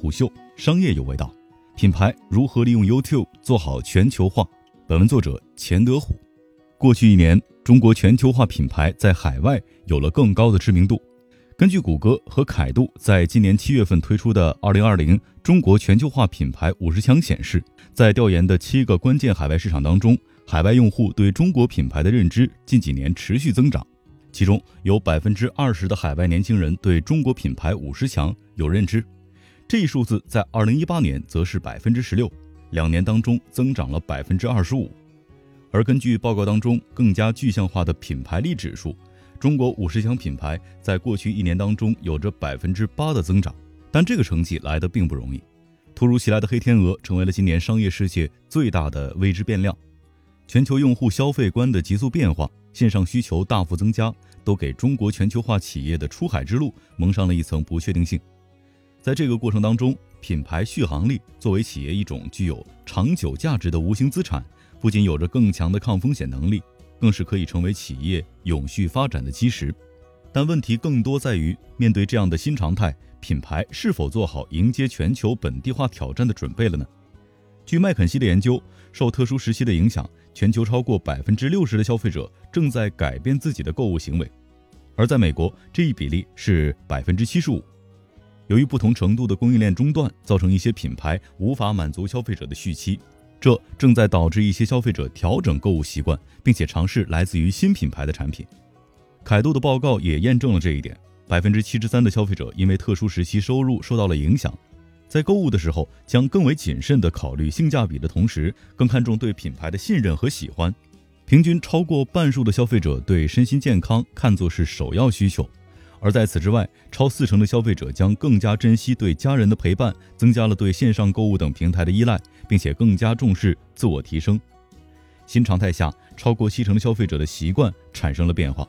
虎嗅商业有味道，品牌如何利用 YouTube 做好全球化？本文作者钱德虎。过去一年，中国全球化品牌在海外有了更高的知名度。根据谷歌和凯度在今年七月份推出的《二零二零中国全球化品牌五十强》显示，在调研的七个关键海外市场当中，海外用户对中国品牌的认知近几年持续增长。其中有百分之二十的海外年轻人对中国品牌五十强有认知。这一数字在二零一八年则是百分之十六，两年当中增长了百分之二十五。而根据报告当中更加具象化的品牌力指数，中国五十强品牌在过去一年当中有着百分之八的增长。但这个成绩来的并不容易，突如其来的黑天鹅成为了今年商业世界最大的未知变量。全球用户消费观的急速变化，线上需求大幅增加，都给中国全球化企业的出海之路蒙上了一层不确定性。在这个过程当中，品牌续航力作为企业一种具有长久价值的无形资产，不仅有着更强的抗风险能力，更是可以成为企业永续发展的基石。但问题更多在于，面对这样的新常态，品牌是否做好迎接全球本地化挑战的准备了呢？据麦肯锡的研究，受特殊时期的影响，全球超过百分之六十的消费者正在改变自己的购物行为，而在美国，这一比例是百分之七十五。由于不同程度的供应链中断，造成一些品牌无法满足消费者的续期，这正在导致一些消费者调整购物习惯，并且尝试来自于新品牌的产品。凯度的报告也验证了这一点：百分之七十三的消费者因为特殊时期收入受到了影响，在购物的时候将更为谨慎地考虑性价比的同时，更看重对品牌的信任和喜欢。平均超过半数的消费者对身心健康看作是首要需求。而在此之外，超四成的消费者将更加珍惜对家人的陪伴，增加了对线上购物等平台的依赖，并且更加重视自我提升。新常态下，超过七成的消费者的习惯产生了变化。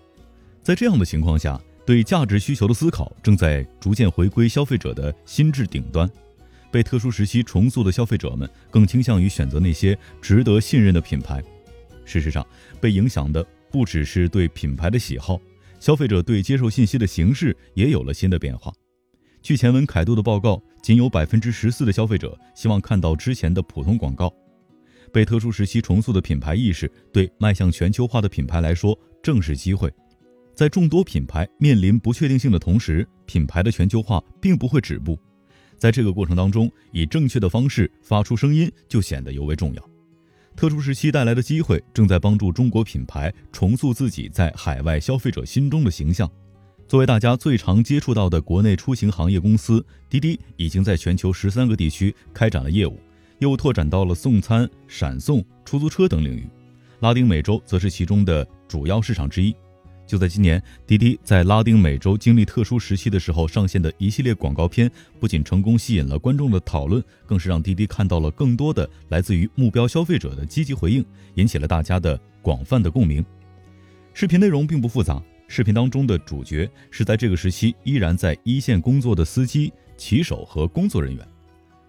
在这样的情况下，对价值需求的思考正在逐渐回归消费者的心智顶端。被特殊时期重塑的消费者们更倾向于选择那些值得信任的品牌。事实上，被影响的不只是对品牌的喜好。消费者对接受信息的形式也有了新的变化。据前文凯度的报告，仅有百分之十四的消费者希望看到之前的普通广告。被特殊时期重塑的品牌意识，对迈向全球化的品牌来说正是机会。在众多品牌面临不确定性的同时，品牌的全球化并不会止步。在这个过程当中，以正确的方式发出声音就显得尤为重要。特殊时期带来的机会，正在帮助中国品牌重塑自己在海外消费者心中的形象。作为大家最常接触到的国内出行行业公司，滴滴已经在全球十三个地区开展了业务，又拓展到了送餐、闪送、出租车等领域，拉丁美洲则是其中的主要市场之一。就在今年，滴滴在拉丁美洲经历特殊时期的时候上线的一系列广告片，不仅成功吸引了观众的讨论，更是让滴滴看到了更多的来自于目标消费者的积极回应，引起了大家的广泛的共鸣。视频内容并不复杂，视频当中的主角是在这个时期依然在一线工作的司机、骑手和工作人员。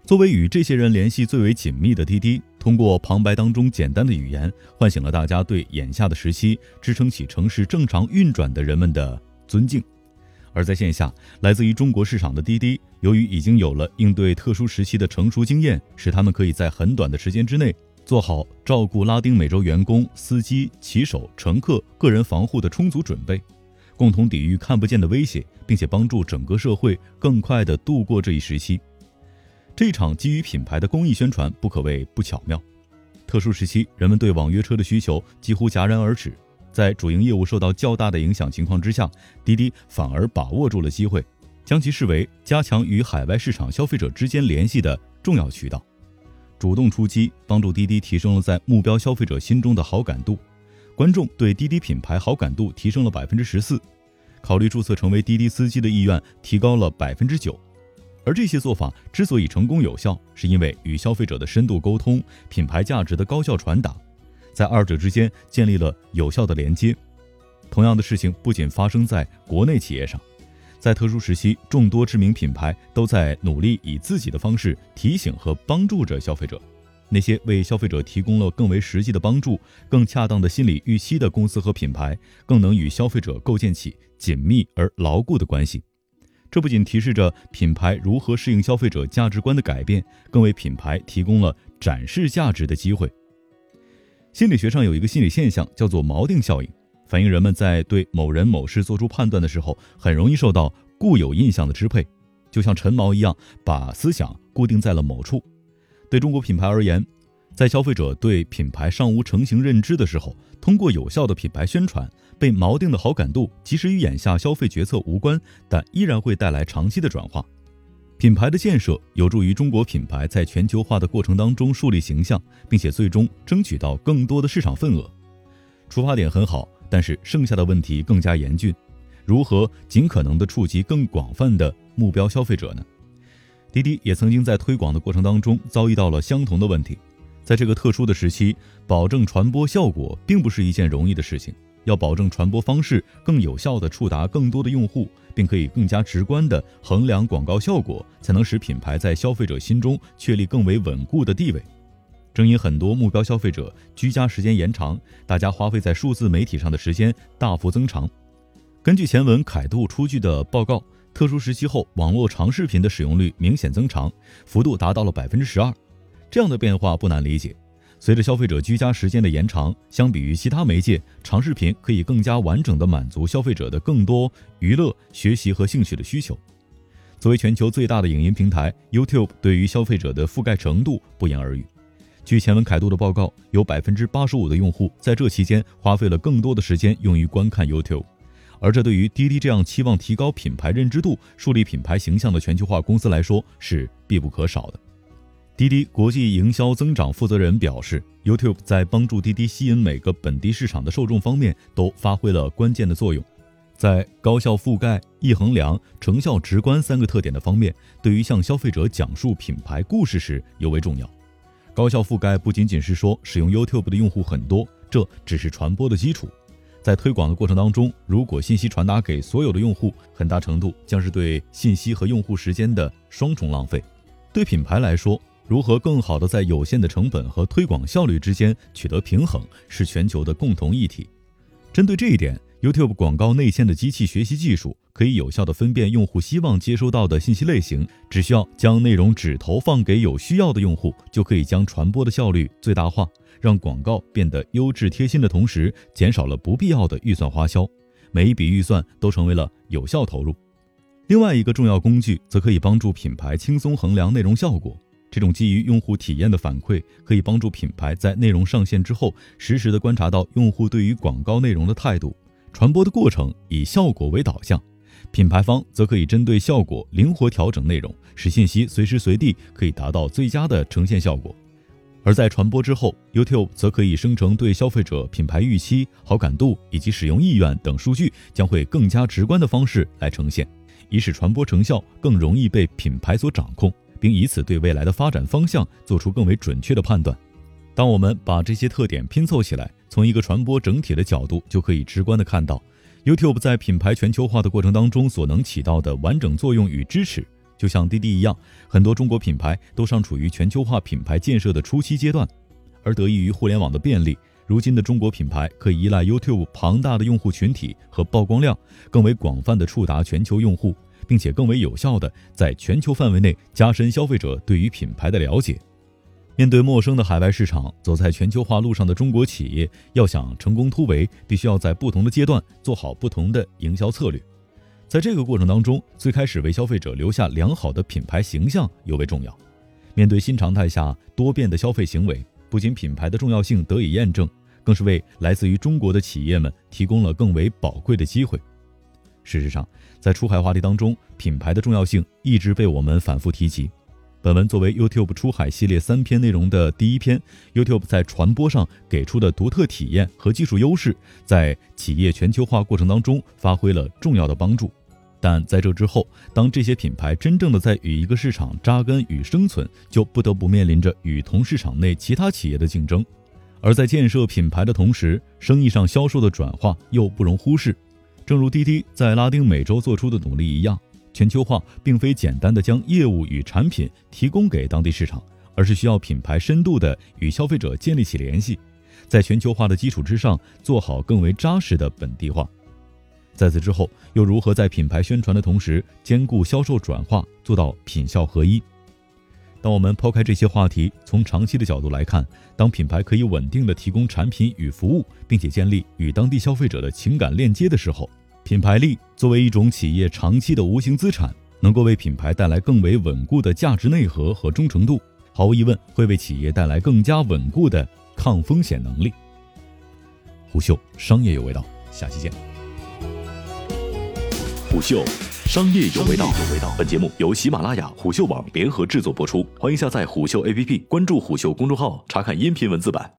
作为与这些人联系最为紧密的滴滴，通过旁白当中简单的语言，唤醒了大家对眼下的时期支撑起城市正常运转的人们的尊敬。而在线下，来自于中国市场的滴滴，由于已经有了应对特殊时期的成熟经验，使他们可以在很短的时间之内做好照顾拉丁美洲员工、司机、骑手、乘客个人防护的充足准备，共同抵御看不见的威胁，并且帮助整个社会更快地度过这一时期。这场基于品牌的公益宣传不可谓不巧妙。特殊时期，人们对网约车的需求几乎戛然而止，在主营业务受到较大的影响情况之下，滴滴反而把握住了机会，将其视为加强与海外市场消费者之间联系的重要渠道，主动出击，帮助滴滴提升了在目标消费者心中的好感度。观众对滴滴品牌好感度提升了百分之十四，考虑注册成为滴滴司机的意愿提高了百分之九。而这些做法之所以成功有效，是因为与消费者的深度沟通、品牌价值的高效传达，在二者之间建立了有效的连接。同样的事情不仅发生在国内企业上，在特殊时期，众多知名品牌都在努力以自己的方式提醒和帮助着消费者。那些为消费者提供了更为实际的帮助、更恰当的心理预期的公司和品牌，更能与消费者构建起紧密而牢固的关系。这不仅提示着品牌如何适应消费者价值观的改变，更为品牌提供了展示价值的机会。心理学上有一个心理现象叫做锚定效应，反映人们在对某人某事做出判断的时候，很容易受到固有印象的支配，就像陈锚一样，把思想固定在了某处。对中国品牌而言，在消费者对品牌尚无成型认知的时候，通过有效的品牌宣传。被锚定的好感度，即使与眼下消费决策无关，但依然会带来长期的转化。品牌的建设有助于中国品牌在全球化的过程当中树立形象，并且最终争取到更多的市场份额。出发点很好，但是剩下的问题更加严峻。如何尽可能的触及更广泛的目标消费者呢？滴滴也曾经在推广的过程当中遭遇到了相同的问题。在这个特殊的时期，保证传播效果并不是一件容易的事情。要保证传播方式更有效地触达更多的用户，并可以更加直观地衡量广告效果，才能使品牌在消费者心中确立更为稳固的地位。正因很多目标消费者居家时间延长，大家花费在数字媒体上的时间大幅增长。根据前文凯度出具的报告，特殊时期后网络长视频的使用率明显增长，幅度达到了百分之十二。这样的变化不难理解。随着消费者居家时间的延长，相比于其他媒介，长视频可以更加完整地满足消费者的更多娱乐、学习和兴趣的需求。作为全球最大的影音平台，YouTube 对于消费者的覆盖程度不言而喻。据前文凯度的报告，有百分之八十五的用户在这期间花费了更多的时间用于观看 YouTube，而这对于滴滴这样期望提高品牌认知度、树立品牌形象的全球化公司来说是必不可少的。滴滴国际营销增长负责人表示，YouTube 在帮助滴滴吸引每个本地市场的受众方面都发挥了关键的作用。在高效覆盖、易衡量、成效直观三个特点的方面，对于向消费者讲述品牌故事时尤为重要。高效覆盖不仅仅是说使用 YouTube 的用户很多，这只是传播的基础。在推广的过程当中，如果信息传达给所有的用户，很大程度将是对信息和用户时间的双重浪费。对品牌来说，如何更好地在有限的成本和推广效率之间取得平衡，是全球的共同议题。针对这一点，YouTube 广告内嵌的机器学习技术可以有效地分辨用户希望接收到的信息类型，只需要将内容只投放给有需要的用户，就可以将传播的效率最大化，让广告变得优质贴心的同时，减少了不必要的预算花销，每一笔预算都成为了有效投入。另外一个重要工具，则可以帮助品牌轻松衡量内容效果。这种基于用户体验的反馈，可以帮助品牌在内容上线之后，实时的观察到用户对于广告内容的态度。传播的过程以效果为导向，品牌方则可以针对效果灵活调整内容，使信息随时随地可以达到最佳的呈现效果。而在传播之后，YouTube 则可以生成对消费者品牌预期、好感度以及使用意愿等数据，将会更加直观的方式来呈现，以使传播成效更容易被品牌所掌控。并以此对未来的发展方向做出更为准确的判断。当我们把这些特点拼凑起来，从一个传播整体的角度，就可以直观的看到，YouTube 在品牌全球化的过程当中所能起到的完整作用与支持。就像滴滴一样，很多中国品牌都尚处于全球化品牌建设的初期阶段，而得益于互联网的便利，如今的中国品牌可以依赖 YouTube 庞大的用户群体和曝光量，更为广泛的触达全球用户。并且更为有效地在全球范围内加深消费者对于品牌的了解。面对陌生的海外市场，走在全球化路上的中国企业要想成功突围，必须要在不同的阶段做好不同的营销策略。在这个过程当中，最开始为消费者留下良好的品牌形象尤为重要。面对新常态下多变的消费行为，不仅品牌的重要性得以验证，更是为来自于中国的企业们提供了更为宝贵的机会。事实上，在出海话题当中，品牌的重要性一直被我们反复提及。本文作为 YouTube 出海系列三篇内容的第一篇，YouTube 在传播上给出的独特体验和技术优势，在企业全球化过程当中发挥了重要的帮助。但在这之后，当这些品牌真正的在与一个市场扎根与生存，就不得不面临着与同市场内其他企业的竞争。而在建设品牌的同时，生意上销售的转化又不容忽视。正如滴滴在拉丁美洲做出的努力一样，全球化并非简单的将业务与产品提供给当地市场，而是需要品牌深度的与消费者建立起联系，在全球化的基础之上做好更为扎实的本地化。在此之后，又如何在品牌宣传的同时兼顾销售转化，做到品效合一？当我们抛开这些话题，从长期的角度来看，当品牌可以稳定的提供产品与服务，并且建立与当地消费者的情感链接的时候，品牌力作为一种企业长期的无形资产，能够为品牌带来更为稳固的价值内核和忠诚度。毫无疑问，会为企业带来更加稳固的抗风险能力。虎嗅商业有味道，下期见。虎嗅商业有味道，本节目由喜马拉雅、虎嗅网联合制作播出，欢迎下载虎嗅 APP，关注虎嗅公众号，查看音频文字版。